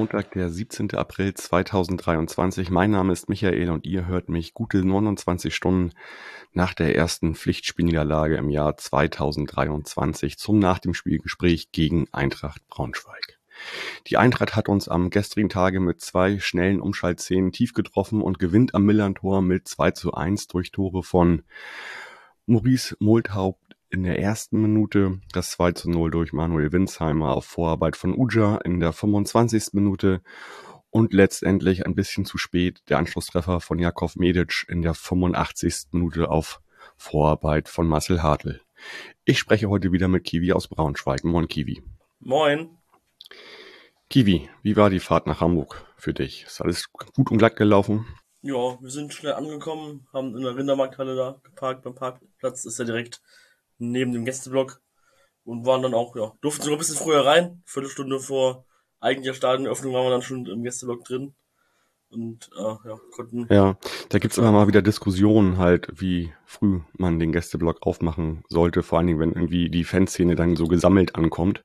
Montag, der 17. April 2023. Mein Name ist Michael und ihr hört mich gute 29 Stunden nach der ersten Pflichtspielniederlage im Jahr 2023 zum nach dem Spielgespräch gegen Eintracht Braunschweig. Die Eintracht hat uns am gestrigen Tage mit zwei schnellen Umschaltszenen tief getroffen und gewinnt am Millantor mit 2 zu 1 durch Tore von Maurice Multhaupt in der ersten Minute, das 2 zu 0 durch Manuel Winsheimer auf Vorarbeit von Uja in der 25. Minute und letztendlich ein bisschen zu spät der Anschlusstreffer von Jakov Medic in der 85. Minute auf Vorarbeit von Marcel Hartl. Ich spreche heute wieder mit Kiwi aus Braunschweig. Moin Kiwi. Moin. Kiwi, wie war die Fahrt nach Hamburg für dich? Ist alles gut und glatt gelaufen? Ja, wir sind schnell angekommen, haben in der Rindermarkthalle da geparkt beim Parkplatz, ist ja direkt neben dem Gästeblock und waren dann auch, ja, durften sogar ein bisschen früher rein. Viertelstunde vor eigentlicher Stadionöffnung waren wir dann schon im Gästeblock drin. Und äh, ja, konnten. Ja, da gibt's immer mal wieder Diskussionen halt, wie früh man den Gästeblock aufmachen sollte, vor allen Dingen, wenn irgendwie die Fanszene dann so gesammelt ankommt.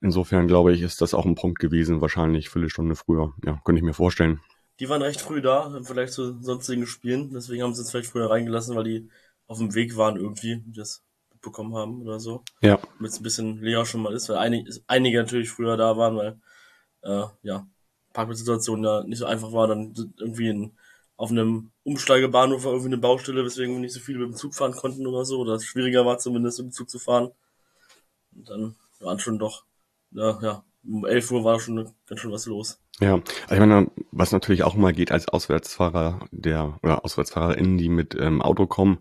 Insofern glaube ich, ist das auch ein Punkt gewesen, wahrscheinlich Viertelstunde früher. Ja, könnte ich mir vorstellen. Die waren recht früh da, im Vergleich zu sonstigen Spielen, deswegen haben sie uns vielleicht früher reingelassen, weil die auf dem Weg waren irgendwie. Das bekommen haben oder so. Ja. Damit es ein bisschen leer schon mal ist, weil einige, einige natürlich früher da waren, weil äh, ja, Parkplatzsituation ja nicht so einfach war, dann irgendwie in, auf einem Umsteigebahnhof war irgendwie eine Baustelle, weswegen wir nicht so viele mit dem Zug fahren konnten oder so, oder es schwieriger war zumindest mit dem Zug zu fahren. Und dann waren schon doch, ja, ja, um 11 Uhr war schon ganz schön was los. Ja, also ich meine, was natürlich auch mal geht als Auswärtsfahrer der oder AuswärtsfahrerInnen, die mit ähm, Auto kommen,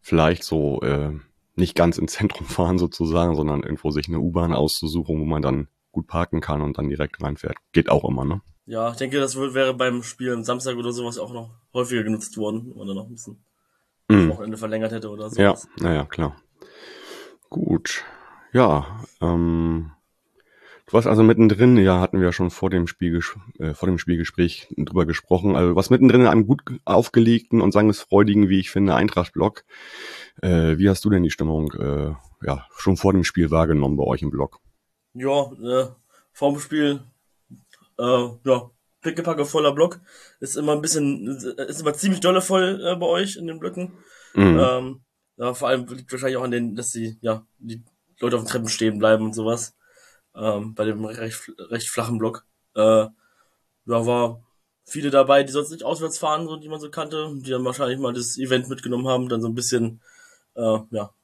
vielleicht so äh, nicht ganz ins Zentrum fahren sozusagen, sondern irgendwo sich eine U-Bahn auszusuchen, wo man dann gut parken kann und dann direkt reinfährt. Geht auch immer, ne? Ja, ich denke, das wäre beim Spiel am Samstag oder sowas auch noch häufiger genutzt worden, wenn man dann noch ein bisschen mm. Wochenende verlängert hätte oder so. Ja, naja, klar. Gut. Ja, ähm, du warst also mittendrin, ja, hatten wir ja schon vor dem, Spiel, äh, vor dem Spielgespräch drüber gesprochen. Also was mittendrin in einem gut aufgelegten und sangesfreudigen, wie ich finde, Eintracht-Block. Äh, wie hast du denn die Stimmung äh, ja, schon vor dem Spiel wahrgenommen bei euch im Blog? Ja, äh, vor dem Spiel, äh, ja, pickepacke voller Block. Ist immer ein bisschen, ist immer ziemlich dolle voll äh, bei euch in den Blöcken. Mhm. Ähm, ja, vor allem liegt wahrscheinlich auch an den, dass die, ja, die Leute auf den Treppen stehen bleiben und sowas. Ähm, bei dem recht, recht flachen Block. Äh, ja, war viele dabei, die sonst nicht auswärts fahren, so die man so kannte, die dann wahrscheinlich mal das Event mitgenommen haben, dann so ein bisschen äh, ja,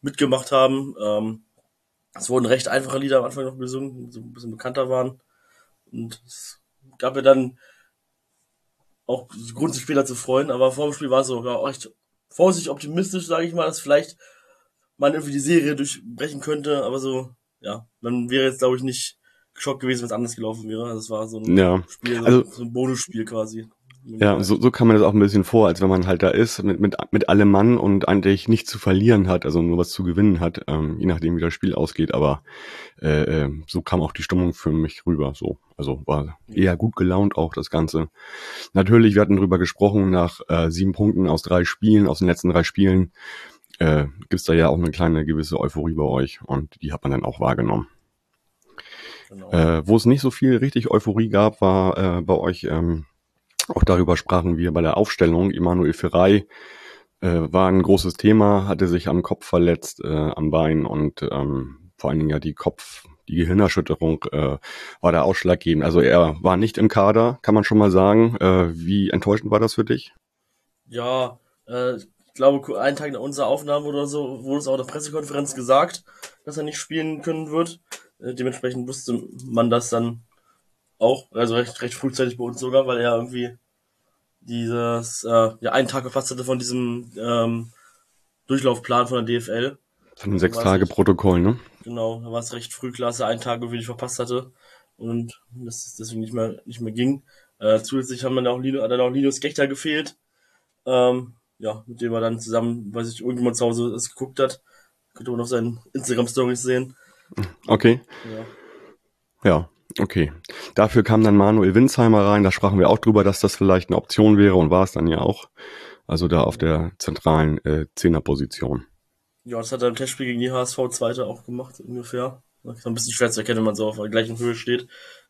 mitgemacht haben. Ähm, es wurden recht einfache Lieder am Anfang noch gesungen, so ein bisschen bekannter waren. Und es gab ja dann auch Grund, sich später zu freuen, aber vor dem Spiel war es so ja, echt vorsichtig optimistisch, sage ich mal, dass vielleicht man irgendwie die Serie durchbrechen könnte, aber so, ja, man wäre jetzt, glaube ich, nicht geschockt gewesen, wenn es anders gelaufen wäre. Also es war so ein ja. Spiel, also, so ein Bonusspiel quasi. Ja, so, so kann man das auch ein bisschen vor, als wenn man halt da ist, mit, mit, mit allem Mann und eigentlich nichts zu verlieren hat, also nur was zu gewinnen hat, ähm, je nachdem wie das Spiel ausgeht, aber äh, äh, so kam auch die Stimmung für mich rüber. So, Also war eher gut gelaunt auch das Ganze. Natürlich, wir hatten drüber gesprochen, nach äh, sieben Punkten aus drei Spielen, aus den letzten drei Spielen, äh, gibt da ja auch eine kleine gewisse Euphorie bei euch und die hat man dann auch wahrgenommen. Genau. Äh, wo es nicht so viel richtig Euphorie gab, war äh, bei euch ähm, auch darüber sprachen wir bei der Aufstellung. Immanuel Ferrei äh, war ein großes Thema, hatte sich am Kopf verletzt, äh, am Bein und ähm, vor allen Dingen ja die Kopf, die Gehirnerschütterung äh, war da ausschlaggebend. Also er war nicht im Kader, kann man schon mal sagen. Äh, wie enttäuschend war das für dich? Ja, äh, ich glaube, einen Tag nach unserer Aufnahme oder so wurde es auch in der Pressekonferenz gesagt, dass er nicht spielen können wird. Äh, dementsprechend wusste man das dann auch, also recht, recht frühzeitig bei uns sogar, weil er irgendwie dieses, äh, ja, einen Tag verpasst hatte von diesem ähm, Durchlaufplan von der DFL. Von dem Sechs-Tage-Protokoll, ne? Genau, da war es recht früh klar, dass er einen Tag irgendwie verpasst hatte und das deswegen nicht mehr, nicht mehr ging. Äh, zusätzlich haben dann auch Lino, hat dann auch Linus Gechter gefehlt, ähm, ja, mit dem er dann zusammen, weiß ich, irgendjemand zu Hause es geguckt hat. Könnte man auf seinen Instagram-Stories sehen. Okay. Ja. Ja, Okay. Dafür kam dann Manuel Winsheimer rein. Da sprachen wir auch drüber, dass das vielleicht eine Option wäre und war es dann ja auch. Also da auf der zentralen äh, Zehnerposition. Ja, das hat er im Testspiel gegen die HSV Zweite auch gemacht, ungefähr. Das ist ein bisschen schwer zu erkennen, wenn man so auf der gleichen Höhe steht.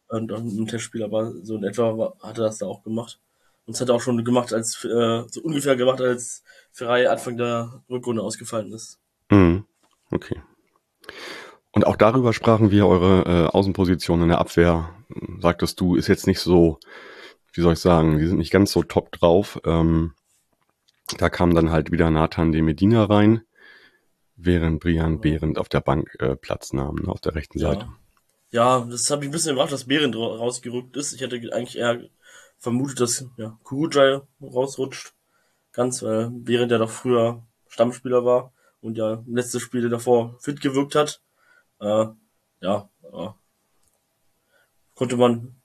Und im Testspiel, aber so in etwa hat er das da auch gemacht. Und das hat er auch schon gemacht, als äh, so ungefähr gemacht, als Ferrari Anfang der Rückrunde ausgefallen ist. Mhm. Okay. Und auch darüber sprachen wir, eure äh, Außenposition in der Abwehr, sagtest du, ist jetzt nicht so, wie soll ich sagen, die sind nicht ganz so top drauf. Ähm, da kam dann halt wieder Nathan de Medina rein, während Brian Behrendt auf der Bank äh, Platz nahm, ne, auf der rechten Ja. Seite. Ja, das hat mich ein bisschen überrascht, dass Behrendt ra- rausgerückt ist. Ich hätte eigentlich eher vermutet, dass ja, Kurujai rausrutscht. Ganz, weil Behrendt ja doch früher Stammspieler war und ja letzte Spiele davor fit gewirkt hat. Äh, ja, äh, konnte man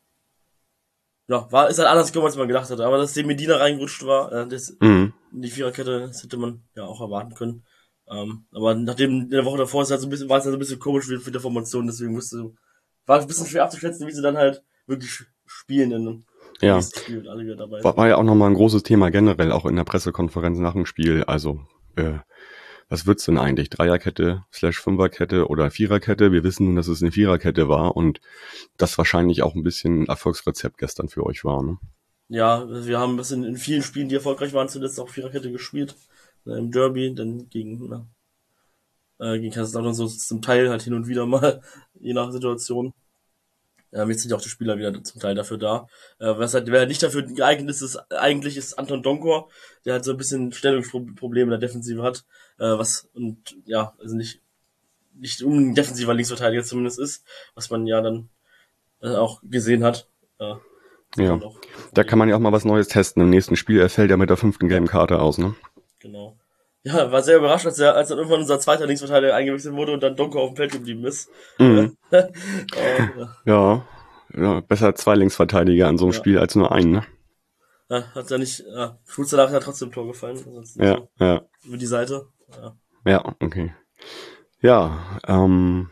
ja, war, ist halt anders gekommen, als man gedacht hatte. Aber dass der Medina reingerutscht war, äh, das, Mhm. in die Viererkette, das hätte man ja auch erwarten können. Ähm, aber nachdem in der Woche davor ist halt so ein bisschen, war es halt so ein bisschen komisch mit der Formation, deswegen musste, war ein bisschen schwer abzuschätzen, wie sie dann halt wirklich spielen in einem Ja. War, war ja auch nochmal ein großes Thema generell, auch in der Pressekonferenz nach dem Spiel. Also, äh, was wird's denn eigentlich? Dreierkette slash Fünferkette oder Viererkette? Wir wissen nun, dass es eine Viererkette war und das wahrscheinlich auch ein bisschen ein Erfolgsrezept gestern für euch war. Ne? Ja, wir haben das in, in vielen Spielen, die erfolgreich waren, zuletzt auch Viererkette gespielt. Äh, Im Derby, dann gegen, na, äh, gegen Kaiserslautern so zum Teil halt hin und wieder mal, je nach Situation. Ähm, jetzt sind ja auch die Spieler wieder zum Teil dafür da. Äh, was halt, wer halt nicht dafür geeignet ist, ist, eigentlich ist Anton Donkor, der halt so ein bisschen Stellungsprobleme in der Defensive hat, äh, was, und ja, also nicht, nicht ein defensiver Linksverteidiger zumindest ist, was man ja dann äh, auch gesehen hat. Äh, Ja. Da kann man ja auch mal was Neues testen. Im nächsten Spiel er fällt ja mit der fünften gelben Karte aus, ne? Genau. Ja, war sehr überrascht, als, er, als dann irgendwann unser zweiter Linksverteidiger eingewechselt wurde und dann Donko auf dem Feld geblieben ist. Mhm. äh, ja, Ja. ja. Besser zwei Linksverteidiger an so einem Ja. Spiel als nur einen, ne? ja, hat ja nicht, ja, Schulze danach hat trotzdem ein Tor gefallen. Ja, so ja. über die Seite. Ja. Ja, okay. Ja, ähm,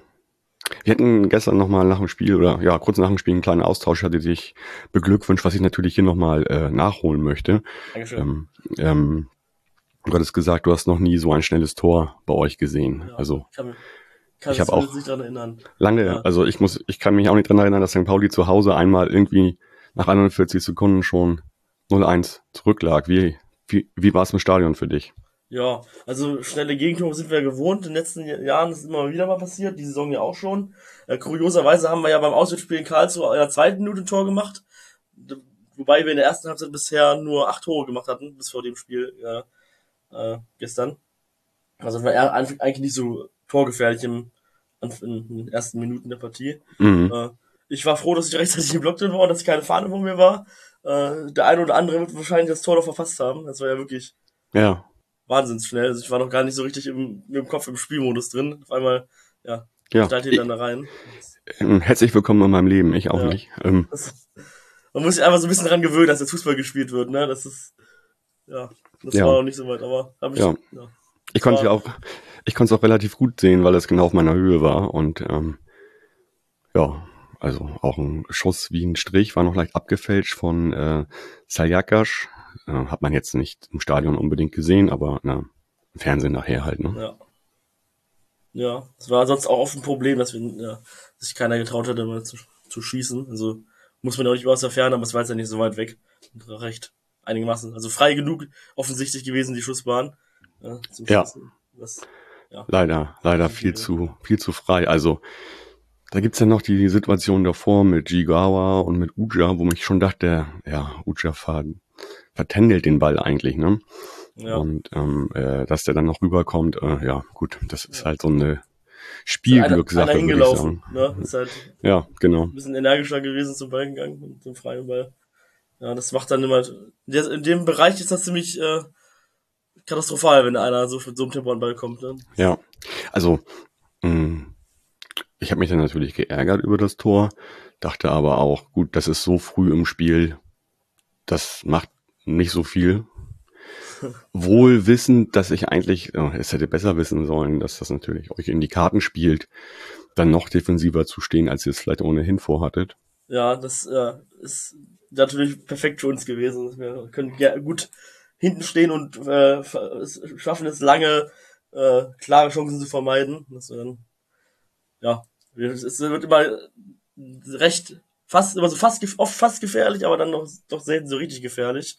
wir hatten gestern nochmal nach dem Spiel oder ja, kurz nach dem Spiel einen kleinen Austausch, hatte dich beglückwünscht, was ich natürlich hier nochmal äh, nachholen möchte. Dankeschön. Ähm, ähm, du hattest gesagt, du hast noch nie so ein schnelles Tor bei euch gesehen. ja, Also ich kann, mich- kann ich mich hab auch- lange, Ja. also ich muss, ich kann mich auch nicht dran erinnern, dass St. Pauli zu Hause einmal irgendwie nach 41 Sekunden schon 0-1 zurücklag. Wie, wie, wie war es im Stadion für dich? Ja, also schnelle Gegentore sind wir gewohnt. In den letzten Jahren ist immer wieder mal passiert, die Saison ja auch schon. Äh, kurioserweise haben wir ja beim Auswärtsspiel in Karlsruhe in der zweiten Minute ein Tor gemacht. Wobei wir in der ersten Halbzeit bisher nur acht Tore gemacht hatten, bis vor dem Spiel äh, äh, gestern. Also eher an- eigentlich nicht so torgefährlich im, in den ersten Minuten der Partie. Mhm. Äh, ich war froh, dass ich rechtzeitig im Block drin war und dass keine Fahne vor mir war. Äh, der eine oder andere wird wahrscheinlich das Tor noch verfasst haben. Das war ja wirklich Ja, wahnsinnig schnell. Also ich war noch gar nicht so richtig im, mit dem Kopf im Spielmodus drin. Auf einmal, ja, ja. steigt ihn dann da rein. Ähm, Herzlich willkommen in meinem Leben, ich auch Ja. nicht. Ähm, Das, man muss sich einfach so ein bisschen dran gewöhnen, dass der Fußball gespielt wird, ne? Das ist, ja, das Ja. war noch nicht so weit, aber hab ich, Ja. ja. ich konnte ja war- auch, ich konnte es auch relativ gut sehen, weil es genau auf meiner Höhe war und ähm, ja, also auch ein Schuss wie ein Strich war noch leicht abgefälscht von äh, Saljakas. Äh, hat man jetzt nicht im Stadion unbedingt gesehen, aber na, im Fernsehen nachher halt. Ne? Ja. Ja, es war sonst auch oft ein Problem, dass wir, ja, dass sich keiner getraut hatte, mal zu, zu schießen. Also muss man ja auch nicht aus der Ferne, aber es war jetzt ja nicht so weit weg. Und recht einigermaßen, also frei genug offensichtlich gewesen, die Schussbahn. Ja, zum Ja. Das, ja. Leider, leider viel zu, viel zu frei. Also da gibt's ja noch die Situation davor mit Jigawa und mit Uja, wo mich schon dachte, ja, Uja ver vertändelt den Ball eigentlich, ne? Ja. Und ähm, äh, dass der dann noch rüberkommt, äh, ja, gut, das ist Ja. halt so eine Spielglückssache, einer würde ich sagen. ne? Ist halt Ja, genau. ein bisschen energischer gewesen zum Ball gegangen und zum freien Ball. Ja, das macht dann immer, in dem Bereich ist das ziemlich, äh, katastrophal, wenn einer so mit so einem Tempo an den Ball kommt, ne? Ja, also mh, ich habe mich dann natürlich geärgert über das Tor, dachte aber auch, gut, das ist so früh im Spiel, das macht nicht so viel. Wohl wissend, dass ich eigentlich, oh, es hätte besser wissen sollen, dass das natürlich euch in die Karten spielt, dann noch defensiver zu stehen, als ihr es vielleicht ohnehin vorhattet. Ja, das äh, ist natürlich perfekt für uns gewesen. Wir können gut hinten stehen und äh, schaffen es lange, äh, klare Chancen zu vermeiden. Das, äh, ja, es wird immer recht, fast, immer so fast, oft fast gefährlich, aber dann noch, doch selten so richtig gefährlich.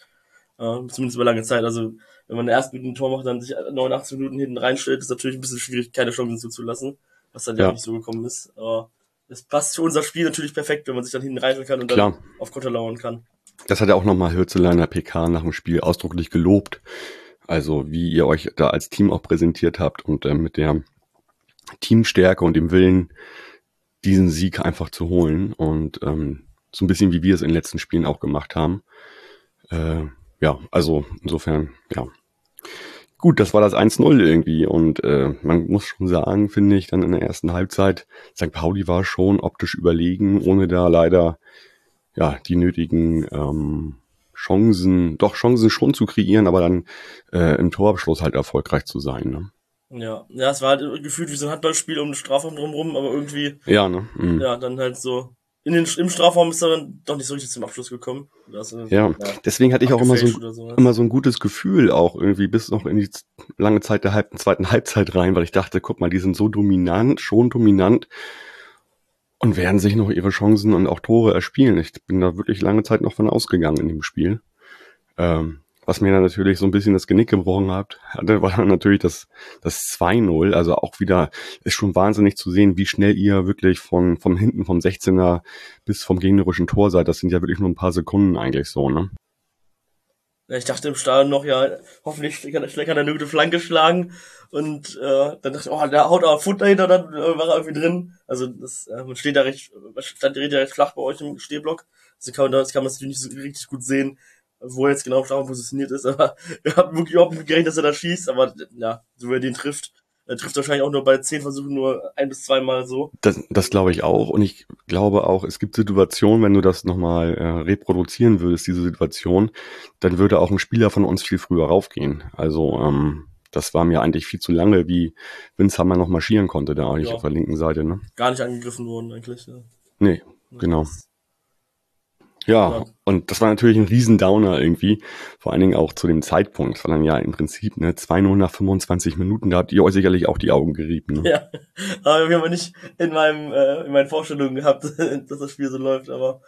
Äh, zumindest über lange Zeit. Also, wenn man erst mit einem Tor macht, dann sich 89 Minuten hinten reinstellt, ist natürlich ein bisschen schwierig, keine Chancen zuzulassen, was dann ja, ja nicht so gekommen ist. Aber es passt für unser Spiel natürlich perfekt, wenn man sich dann hinten kann und Klar. dann auf Konter lauern kann. Das hat ja auch nochmal Hürzeleiner PK nach dem Spiel ausdrücklich gelobt. Also, wie ihr euch da als Team auch präsentiert habt und äh, mit der Teamstärke und dem Willen, diesen Sieg einfach zu holen und ähm, so ein bisschen wie wir es in den letzten Spielen auch gemacht haben. Äh, ja, also insofern, ja. Gut, das war das 1-0 irgendwie und äh, man muss schon sagen, finde ich, dann in der ersten Halbzeit, St. Pauli war schon optisch überlegen, ohne da leider ja die nötigen ähm, Chancen, doch Chancen schon zu kreieren, aber dann äh, im Torabschluss halt erfolgreich zu sein. Ne? Ja, ja, es war halt gefühlt wie so ein Handballspiel um den Strafraum drumherum, aber irgendwie. Ja, ne? Mhm. Ja, dann halt so. In den, Im Strafraum ist er dann doch nicht so richtig zum Abschluss gekommen. Also, ja. ja, deswegen hatte ich auch immer so, so, immer so ein gutes Gefühl, auch irgendwie bis noch in die lange Zeit der halb, zweiten Halbzeit rein, weil ich dachte, guck mal, die sind so dominant, schon dominant und werden sich noch ihre Chancen und auch Tore erspielen. Ich bin da wirklich lange Zeit noch von ausgegangen in dem Spiel. Ähm, was mir dann natürlich so ein bisschen das Genick gebrochen hat, war dann natürlich das, das 2-0. Also auch wieder ist schon wahnsinnig zu sehen, wie schnell ihr wirklich von, von hinten vom 16er bis vom gegnerischen Tor seid. Das sind ja wirklich nur ein paar Sekunden eigentlich so, ne? Ja, ich dachte im Stadion noch, ja, hoffentlich kann, er kann er eine gute Flanke schlagen. Und äh, dann dachte ich, oh, der haut aber Foot dahinter, dann äh, war er irgendwie drin. Also das, äh, man steht da recht, man stand ja recht flach bei euch im Stehblock. Also kann man, das kann man natürlich nicht so richtig gut sehen wo er jetzt genau Strafraum positioniert ist, aber wir haben wirklich überhaupt nicht gerechnet, dass er da schießt, aber ja, so wie er den trifft, er trifft wahrscheinlich auch nur bei zehn Versuchen nur ein bis zweimal so. Das, das glaube ich auch und ich glaube auch, es gibt Situationen, wenn du das nochmal äh, reproduzieren würdest, diese Situation, dann würde auch ein Spieler von uns viel früher raufgehen. Also ähm, das war mir eigentlich viel zu lange, wie Vince Hammer noch marschieren konnte da eigentlich ja. auf der linken Seite. Ne? Gar nicht angegriffen worden eigentlich. Ja. Nee, genau. Das ja, und das war natürlich ein Riesendowner irgendwie, vor allen Dingen auch zu dem Zeitpunkt. War dann ja im Prinzip ne, 2-0 nach 25 Minuten, da habt ihr euch sicherlich auch die Augen gerieben. Ne? Ja, aber wir haben nicht in meinem äh, in meinen Vorstellungen gehabt, dass das Spiel so läuft, aber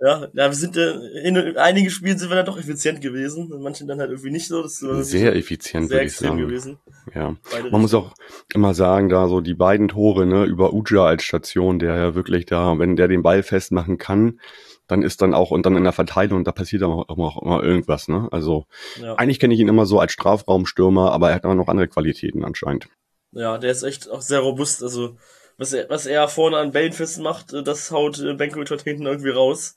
ja, ja wir sind äh, in, in einigen Spielen sind wir dann doch effizient gewesen, in manchen dann halt irgendwie nicht so. Das sehr effizient, sehr würde ich sagen. Gewesen. Ja, Beide man muss auch immer sagen, da so die beiden Tore ne, über Uja als Station, der ja wirklich da, wenn der den Ball festmachen kann, dann ist dann auch und dann in der Verteilung, da passiert dann auch, auch immer irgendwas. Ne? Also ja. eigentlich kenne ich ihn immer so als Strafraumstürmer, aber er hat auch noch andere Qualitäten anscheinend. Ja, der ist echt auch sehr robust. Also was er, was er vorne an Bällen festmacht, äh, das haut äh, Benkovic halt hinten irgendwie raus.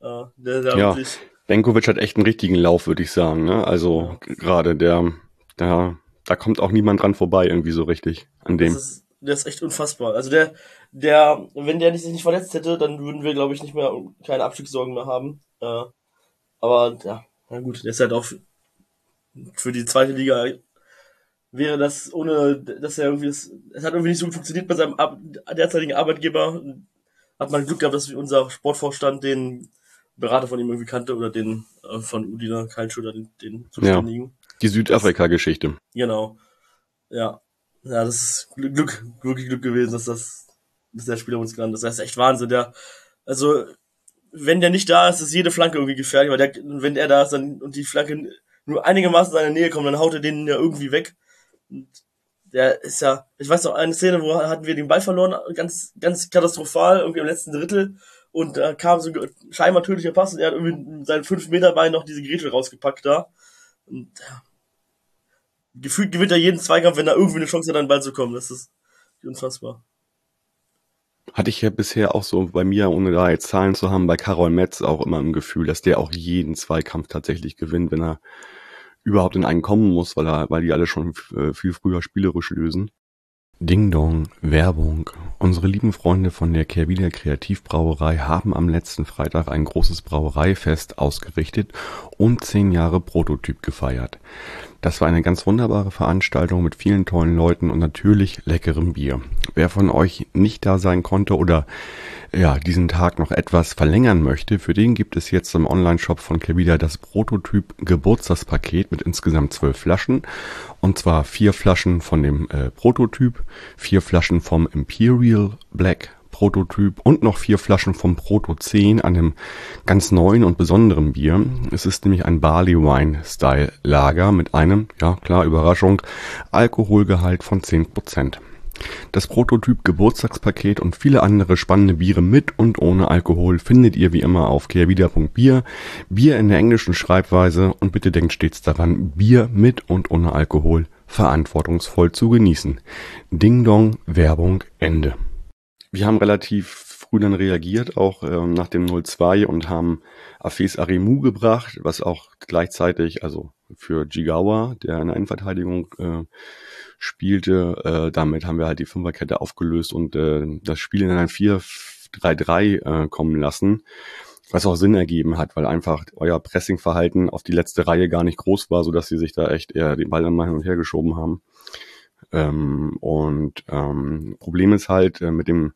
Äh, der, der ja, wirklich Benkovic hat echt einen richtigen Lauf, würde ich sagen. Ne? Also ja. gerade der, der, da kommt auch niemand dran vorbei irgendwie so richtig an dem. Der ist echt unfassbar. Also der, der, wenn der sich nicht verletzt hätte, dann würden wir, glaube ich, nicht mehr keine Abstiegssorgen mehr haben. Äh, aber ja, na gut, der ist halt auch für, die zweite Liga wäre das ohne, dass er irgendwie, das, es hat irgendwie nicht so gut funktioniert bei seinem derzeitigen Arbeitgeber. Hat man Glück gehabt, dass unser Sportvorstand den Berater von ihm irgendwie kannte oder den äh, von Udina Kaltschuder, den, den Zuständigen. Ja, die Südafrika-Geschichte. Genau. Ja. Ja, das ist Glück, wirklich Glück gewesen, dass das dass der Spieler uns gelandet ist. Das ist echt Wahnsinn. Der, also, wenn der nicht da ist, ist jede Flanke irgendwie gefährlich, weil der, wenn er da ist dann, und die Flanke nur einigermaßen in seine Nähe kommt, dann haut er den ja irgendwie weg. Und der ist ja, ich weiß noch, eine Szene, wo hatten wir den Ball verloren, ganz, ganz katastrophal, irgendwie im letzten Drittel. Und da kam so ein scheinbar tödlicher Pass und er hat irgendwie mit seinen 5 Meter Bein noch diese Grätsche rausgepackt da. Und ja, gefühlt gewinnt er jeden Zweikampf, wenn er irgendwie eine Chance hat, an den Ball zu kommen. Das ist unfassbar. Hatte ich ja bisher auch so bei mir, ohne da jetzt Zahlen zu haben, bei Karol Metz auch immer im Gefühl, dass der auch jeden Zweikampf tatsächlich gewinnt, wenn er überhaupt in einen kommen muss, weil er, weil die alle schon äh, viel früher spielerisch lösen. Ding Dong, Werbung. Unsere lieben Freunde von der Kehrwieder Kreativbrauerei haben am letzten Freitag ein großes Brauereifest ausgerichtet und zehn Jahre Prototyp gefeiert. Das war eine ganz wunderbare Veranstaltung mit vielen tollen Leuten und natürlich leckerem Bier. Wer von euch nicht da sein konnte oder ja, diesen Tag noch etwas verlängern möchte, für den gibt es jetzt im Online-Shop von Kerbida das Prototyp Geburtstagspaket mit insgesamt zwölf Flaschen. Und zwar vier Flaschen von dem äh, Prototyp, vier Flaschen vom Imperial Black Prototyp und noch vier Flaschen vom Proto 10, einem ganz neuen und besonderen Bier. Es ist nämlich ein Barley Wine Style Lager mit einem, ja klar, Überraschung, Alkoholgehalt von 10%. Das Prototyp Geburtstagspaket und viele andere spannende Biere mit und ohne Alkohol findet ihr wie immer auf kehrwieder.bier. Bier in der englischen Schreibweise und bitte denkt stets daran, Bier mit und ohne Alkohol verantwortungsvoll zu genießen. Ding Dong, Werbung, Ende. Wir haben relativ früh dann reagiert, auch ähm, nach dem 0-2 und haben Afes Arimu gebracht, was auch gleichzeitig, also für Jigawa, der in der Innenverteidigung äh, spielte. Äh, damit haben wir halt die Fünferkette aufgelöst und äh, das Spiel in ein 4-3-3 äh, kommen lassen, was auch Sinn ergeben hat, weil einfach euer Pressingverhalten auf die letzte Reihe gar nicht groß war, so dass sie sich da echt eher den Ball dann mal hin und her geschoben haben. Ähm, und ähm, Problem ist halt äh, mit dem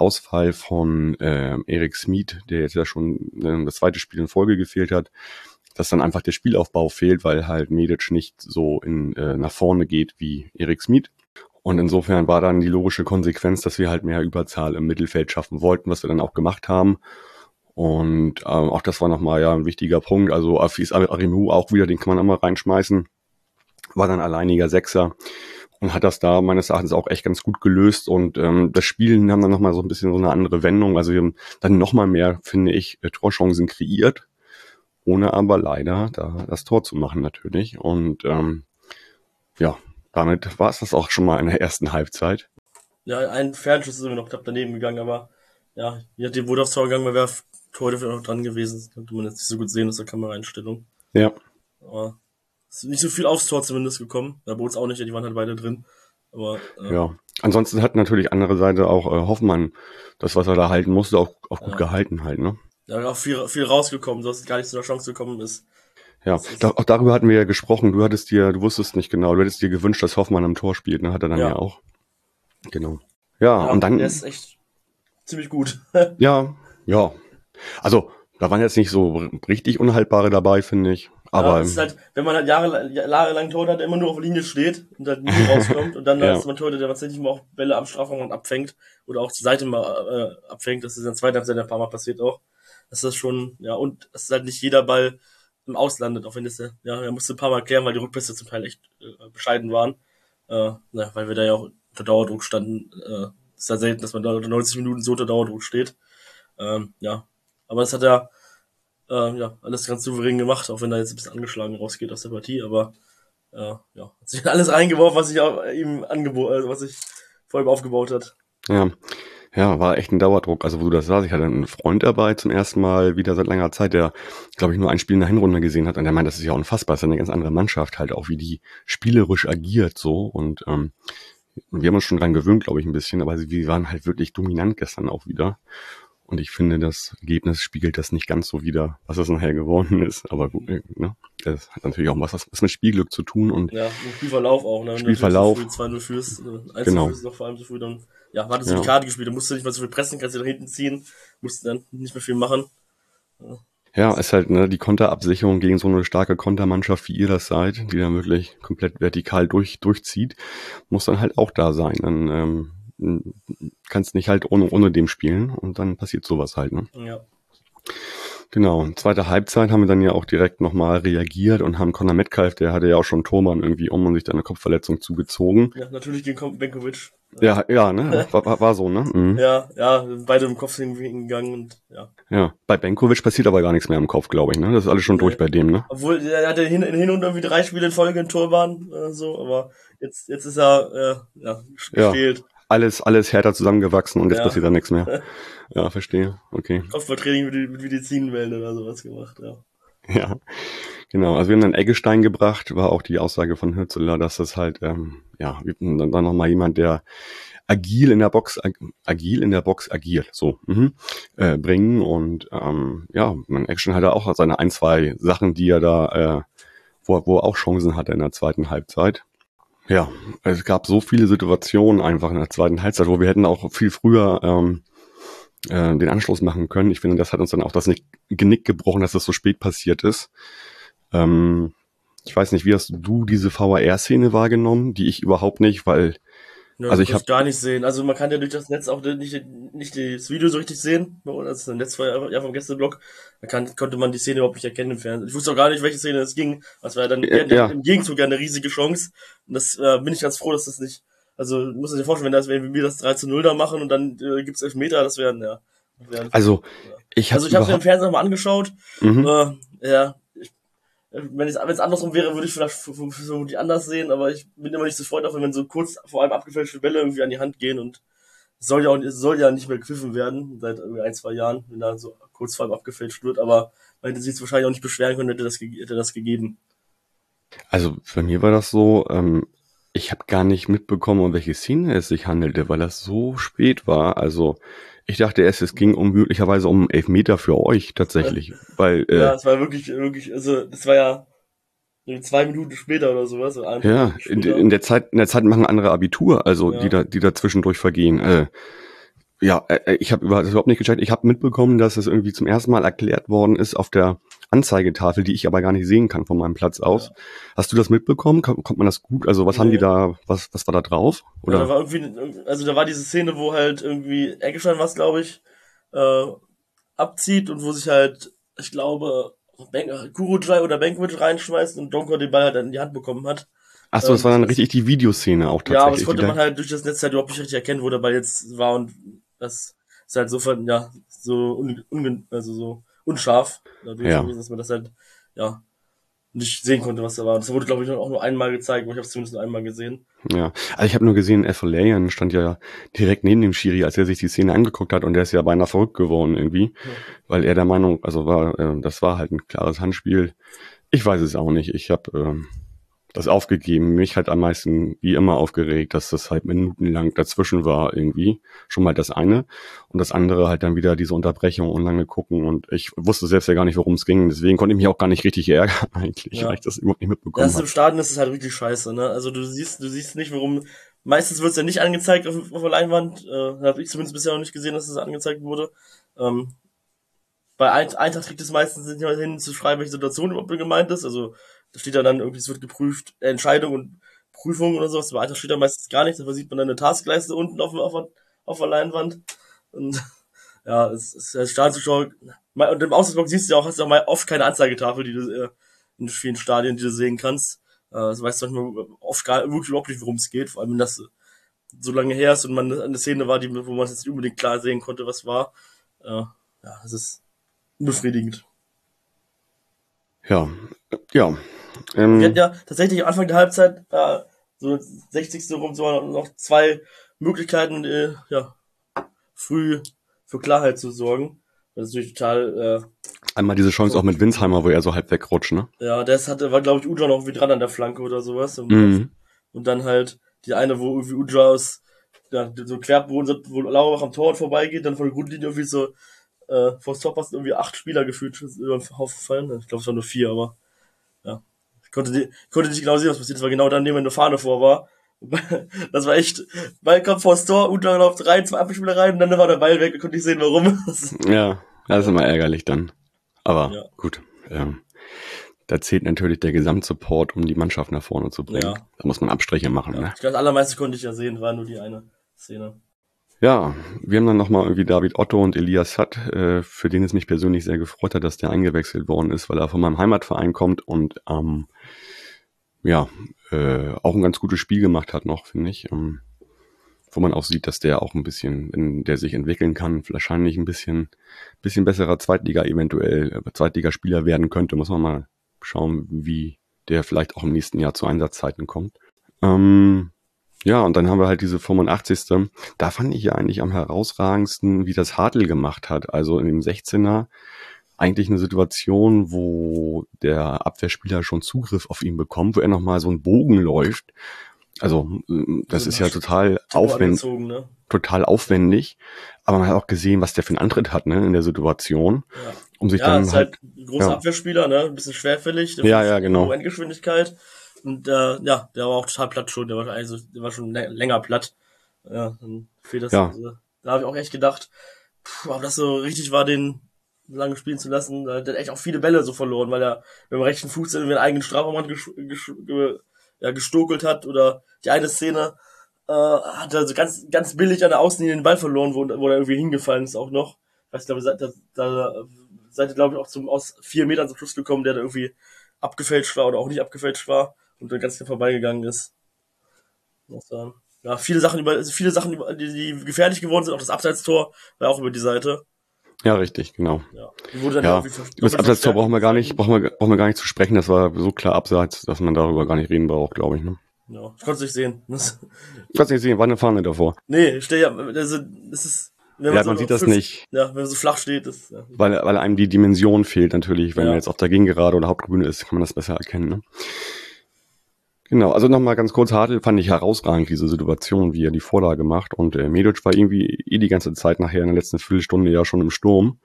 Ausfall von äh, Erik Smith, der jetzt ja schon äh, das zweite Spiel in Folge gefehlt hat, dass dann einfach der Spielaufbau fehlt, weil halt Medic nicht so in, äh, nach vorne geht wie Erik Smith. Und insofern war dann die logische Konsequenz, dass wir halt mehr Überzahl im Mittelfeld schaffen wollten, was wir dann auch gemacht haben. Und ähm, auch das war nochmal ja ein wichtiger Punkt. Also Afis Arimu auch wieder, den kann man immer reinschmeißen. War dann alleiniger Sechser und hat das da meines Erachtens auch echt ganz gut gelöst. Und ähm, das Spielen haben dann nochmal so ein bisschen so eine andere Wendung. Also wir haben dann nochmal mehr, finde ich, äh, Torchancen kreiert ohne aber leider da das Tor zu machen natürlich. Und ähm, ja, damit war es das auch schon mal in der ersten Halbzeit. Ja, ein Fernschuss ist immer noch knapp daneben gegangen, aber ja, je nachdem, wo das Tor gegangen wäre, Tor dafür noch dran gewesen. Könnte man jetzt nicht so gut sehen aus der Kameraeinstellung. Ja. Aber ist nicht so viel aufs Tor zumindest gekommen. Da bei uns auch nicht, die waren halt beide drin. Aber, äh, ja. Ansonsten hat natürlich andere Seite auch äh, Hoffmann das, was er da halten musste, auch, auch gut ja. gehalten halt, ne? da auch viel, viel rausgekommen, dass es gar nicht zu einer Chance gekommen ist. Ja, da, auch darüber hatten wir ja gesprochen. Du hattest dir, du wusstest nicht genau, du hättest dir gewünscht, dass Hoffmann am Tor spielt, ne? Hat er dann ja, ja auch. Genau. Ja, ja, und dann. Der ist echt ziemlich gut. ja, ja. Also, da waren jetzt nicht so richtig Unhaltbare dabei, finde ich. Aber ja, es ist halt, wenn man halt Jahre, jahrelang Tor hat, immer nur auf der Linie steht und halt nie rauskommt und dann ja. ist man Tor, der tatsächlich mal auch Bälle am Strafraum abfängt oder auch zur Seite mal äh, abfängt. Das ist in der zweiten Halbzeit ein paar Mal passiert auch das ist schon, ja, und es ist halt nicht jeder Ball im Auslandet, auch wenn das, ja, er musste ein paar Mal erklären, weil die Rückpässe zum Teil echt äh, bescheiden waren, äh, ja, weil wir da ja auch unter Dauerdruck standen, äh, ist ja selten, dass man da unter 90 Minuten so unter Dauerdruck steht, ähm, ja, aber es hat ja, äh, ja, alles ganz souverän gemacht, auch wenn er jetzt ein bisschen angeschlagen rausgeht aus der Partie, aber, äh, ja, hat sich alles eingeworfen, was ich auch ihm angeboten, also was ich vor ihm aufgebaut hat. Ja, ja, war echt ein Dauerdruck. Also wo du das sagst, ich hatte einen Freund dabei zum ersten Mal wieder seit langer Zeit, der, glaube ich, nur ein Spiel in der Hinrunde gesehen hat und der meint, das ist ja unfassbar, das ist eine ganz andere Mannschaft halt, auch wie die spielerisch agiert so und ähm, wir haben uns schon dran gewöhnt, glaube ich, ein bisschen, aber wir waren halt wirklich dominant gestern auch wieder. Und ich finde, das Ergebnis spiegelt das nicht ganz so wider, was es nachher geworden ist. Aber gut, ne? Das hat natürlich auch was, was mit Spielglück zu tun und. Ja, und Spielverlauf auch, ne? Wenn Spielverlauf. du so 2-0 führst, 1 äh, genau. führst noch vor allem so früh, dann, ja, war das ja. die Karte gespielt, da musst du nicht mehr so viel pressen, kannst du nach hinten ziehen, musst dann nicht mehr viel machen. Ja. Ja, ist halt ne, die Konterabsicherung gegen so eine starke Kontermannschaft, wie ihr das seid, die dann wirklich komplett vertikal durch, durchzieht, muss dann halt auch da sein. Dann ähm, kannst nicht halt ohne, ohne dem spielen und dann passiert sowas halt. Ne? Ja. Genau, zweite Halbzeit haben wir dann ja auch direkt nochmal reagiert und haben Conor Metcalf, der hatte ja auch schon Thoman irgendwie um und sich dann eine Kopfverletzung zugezogen. Ja, natürlich gegen Benkovic. Ja, ja, ne? War, war, war so, ne? Mhm. Ja, ja, beide im Kopf hingegangen und ja. Ja, bei Benkovic passiert aber gar nichts mehr im Kopf, glaube ich, ne? Das ist alles schon nee. durch bei dem, ne? Obwohl, er hatte hin, in hin und irgendwie drei Spiele in Folge in Torbahn, äh, so, aber jetzt, jetzt ist er, äh, ja, gefehlt. Ja alles, alles härter zusammengewachsen und jetzt ja. passiert da nichts mehr. Ja, verstehe. Okay. Kopfballtraining mit, mit Medizinwellen oder sowas gemacht, ja. ja, genau. Also wir haben dann Eggestein gebracht, war auch die Aussage von Hürzeler, dass das halt, ähm, ja, dann, dann nochmal jemand, der agil in der Box, ag agil in der Box agil, so, mhm, äh, bringen und ähm, ja, man Action hat er auch seine ein, zwei Sachen, die er da, äh, wo, wo er auch Chancen hatte in der zweiten Halbzeit. Ja, es gab so viele Situationen einfach in der zweiten Halbzeit, wo wir hätten auch viel früher ähm, äh, den Anschluss machen können. Ich finde, das hat uns dann auch das Genick gebrochen, dass das so spät passiert ist. Ähm, ich weiß nicht, wie hast du diese VAR-Szene wahrgenommen? Die ich überhaupt nicht, weil ja, also ich habe gar nicht sehen. Also man kann ja durch das Netz auch nicht, nicht das Video so richtig sehen. Also das Netz war ja vom Gästeblock. Da kann, konnte man die Szene überhaupt nicht erkennen im Fernsehen. Ich wusste auch gar nicht, welche Szene es ging. Das war ja dann ja, ja. im Gegenzug ja eine riesige Chance. Und das äh, bin ich ganz froh, dass das nicht also muss man sich vorstellen, wenn, das, wenn wir das 3 zu 0 da machen und dann äh, gibt's elf Meter, das wären ja. Wären, also ich habe also ich habe mir im Fernsehen mal angeschaut. Mhm. Äh, ja, ich, wenn es wenn es andersrum wäre, würde ich vielleicht die anders sehen, aber ich bin immer nicht so freut davon, wenn so kurz vor allem abgefälschte Bälle irgendwie an die Hand gehen und soll ja auch soll ja nicht mehr gepfiffen werden seit irgendwie ein zwei Jahren, wenn da so kurz vor allem abgefälscht wird, aber man hätte sich wahrscheinlich auch nicht beschweren können, hätte das hätte das gegeben. Also für mir war das so, ähm, ich habe gar nicht mitbekommen, um welche Szene es sich handelte, weil das so spät war. Also ich dachte erst, es ging um möglicherweise um Elfmeter für euch tatsächlich. weil, äh, ja, es war wirklich, wirklich, also das war ja zwei Minuten später oder sowas. Ja, in, in, der Zeit, in der Zeit machen andere Abitur, also ja. die da, die da zwischendurch vergehen. Äh, ja, äh, äh ich habe überhaupt nicht gecheckt. Ich habe mitbekommen, dass es irgendwie zum ersten Mal erklärt worden ist auf der Anzeigetafel, die ich aber gar nicht sehen kann von meinem Platz aus. Ja. Hast du das mitbekommen? Kommt man das gut? Also was nee. haben die da, was, was war da drauf? Oder? Ja, da war irgendwie, also da war diese Szene, wo halt irgendwie Eggestein was, glaube ich, äh, abzieht und wo sich halt, ich glaube, Bank, oder Bankwitch reinschmeißt und Donko den Ball halt in die Hand bekommen hat. Ach so, das war dann ähm, richtig die Videoszene auch tatsächlich. Ja, aber das konnte man halt durch das Netz halt überhaupt nicht richtig erkennen, wo der Ball jetzt war und das ist halt so, ja, so, un, un, also so unscharf, dadurch, ja. dass man das halt, ja, nicht sehen konnte, was da war. Das wurde, glaube ich, auch nur einmal gezeigt, aber ich habe es zumindest nur einmal gesehen. Ja, also ich habe nur gesehen, Ethelayan stand ja direkt neben dem Schiri, als er sich die Szene angeguckt hat und der ist ja beinahe verrückt geworden irgendwie, ja. weil er der Meinung, also war, äh, das war halt ein klares Handspiel. Ich weiß es auch nicht. Ich habe ähm, das aufgegeben. Mich hat am meisten wie immer aufgeregt, dass das halt minutenlang dazwischen war irgendwie. Schon mal das eine. Und das andere halt dann wieder diese Unterbrechung und lange gucken. Und ich wusste selbst ja gar nicht, worum es ging. Deswegen konnte ich mich auch gar nicht richtig ärgern eigentlich, ja. weil ich das überhaupt nicht mitbekommen habe. Das im Stadion ist es halt richtig scheiße, ne? Also du siehst, du siehst nicht, warum. Meistens wird es ja nicht angezeigt auf, auf der Leinwand. Äh, habe ich zumindest bisher noch nicht gesehen, dass es angezeigt wurde. Ähm, bei Eintracht kriegt es meistens nicht mal hin zu schreiben, welche Situation überhaupt gemeint ist. Also da steht dann irgendwie, es wird geprüft, äh, Entscheidung und Prüfung oder sowas. Bei Eintracht steht da meistens gar nichts. Da sieht man dann eine Taskleiste unten auf, auf, auf der Leinwand. Und ja, es ist als Stadionzuschauer. Und im Auslandsblock siehst du ja auch, hast du auch mal oft keine Anzeigetafel, die du äh, in vielen Stadien, die du sehen kannst. Äh, das weißt du manchmal oft gar wirklich überhaupt nicht, worum es geht, vor allem wenn das so lange her ist und man eine Szene war, die, wo man jetzt nicht unbedingt klar sehen konnte, was war. Ja, es ist unbefriedigend. Ja, ja. Ähm, wir hatten ja tatsächlich am Anfang der Halbzeit, äh, so 60. rum, so noch zwei Möglichkeiten, äh, ja, früh für Klarheit zu sorgen. Das ist natürlich total. Äh, Einmal diese Chance so, auch mit Winsheimer, wo er so halb wegrutscht, ne? Ja, das hatte, war, glaube ich, Uja noch wie dran an der Flanke oder sowas. Und, mhm. und dann halt die eine, wo irgendwie Uja aus ja, so quer, wo, Lauerbach am Tor vorbeigeht, dann von der Grundlinie irgendwie so äh, vor Tor passen irgendwie acht Spieler gefühlt über den Haufen fallen. Ich glaube, es waren nur vier, aber ja. Ich konnte, die, konnte nicht genau sehen, was passiert ist, weil genau dann, wenn eine Fahne vor war. Das war echt, Ball kommt vor das Tor, Uta läuft rein, zwei Abwehrspieler rein, und dann war der Ball weg, und konnte ich sehen, warum. ja, das ist immer ärgerlich dann. Aber ja. gut, ähm, da zählt natürlich der Gesamtsupport, um die Mannschaft nach vorne zu bringen. Ja. Da muss man Abstriche machen. Ja. Ne? Ich glaube, das allermeiste konnte ich ja sehen, war nur die eine Szene. Ja, wir haben dann nochmal irgendwie David Otto und Elias Satt, äh, für den es mich persönlich sehr gefreut hat, dass der eingewechselt worden ist, weil er von meinem Heimatverein kommt und ähm, ja, äh, auch ein ganz gutes Spiel gemacht hat noch, finde ich. Ähm, wo man auch sieht, dass der auch ein bisschen, wenn der sich entwickeln kann, wahrscheinlich ein bisschen, bisschen besserer Zweitliga eventuell, äh, Zweitligaspieler werden könnte. Muss man mal schauen, wie der vielleicht auch im nächsten Jahr zu Einsatzzeiten kommt. Ähm, ja, und dann haben wir halt diese 85. Da fand ich ja eigentlich am herausragendsten, wie das Hartl gemacht hat. Also in dem 16er eigentlich eine Situation, wo der Abwehrspieler schon Zugriff auf ihn bekommt, wo er nochmal so einen Bogen läuft. Also das ist ja total aufwendig, ne? total aufwendig. Aber man hat auch gesehen, was der für einen Antritt hat, ne, in der Situation. Ja. Um sich ja, dann ist halt, halt großer ja. Abwehrspieler, ne, ein bisschen schwerfällig. Ja, ja, genau. Endgeschwindigkeit. Und äh, ja, der war auch total platt schon. Der war also, der war schon länger platt. Ja, dann fehlt das. Ja. Also, da habe ich auch echt gedacht, puh, ob das so richtig war, den lange spielen zu lassen. Da hat er echt auch viele Bälle so verloren, weil er mit dem rechten Fuß irgendwie einen eigenen Strafraum gesch ge ja, gestokelt hat oder die eine Szene äh, hat er so ganz, ganz billig an der Außenlinie den Ball verloren, wo, wo er irgendwie hingefallen ist auch noch. Ich weiß, glaube, da, da seid ihr, glaube ich, auch zum, aus vier Metern zum Schluss gekommen, der da irgendwie abgefälscht war oder auch nicht abgefälscht war und dann ganz knapp vorbeigegangen ist. Ja, viele Sachen über, viele Sachen, die, die gefährlich geworden sind, auch das Abseitstor war auch über die Seite. Ja, richtig, genau. Ja, ja über das Abseitstor brauchen wir gar nicht, brauchen wir, brauchen wir gar nicht zu sprechen. Das war so klar abseits, dass man darüber gar nicht reden braucht, glaube ich. Ne? Ja, ich konnte es nicht sehen. ich konnte es nicht sehen, war eine Fahne davor. Nee, ich stehe ja, also, das ist, wenn man, ja, so man sieht das nicht. Ja, wenn man so flach steht, ist, ja. Weil, weil einem die Dimension fehlt natürlich. Wenn ja. man jetzt auf der Gegengerade oder Haupttribüne ist, kann man das besser erkennen. Ne? Genau, also nochmal ganz kurz, Hartl fand ich herausragend, diese Situation, wie er die Vorlage macht. Und äh, Medic war irgendwie eh die ganze Zeit nachher in der letzten Viertelstunde ja schon im Sturm.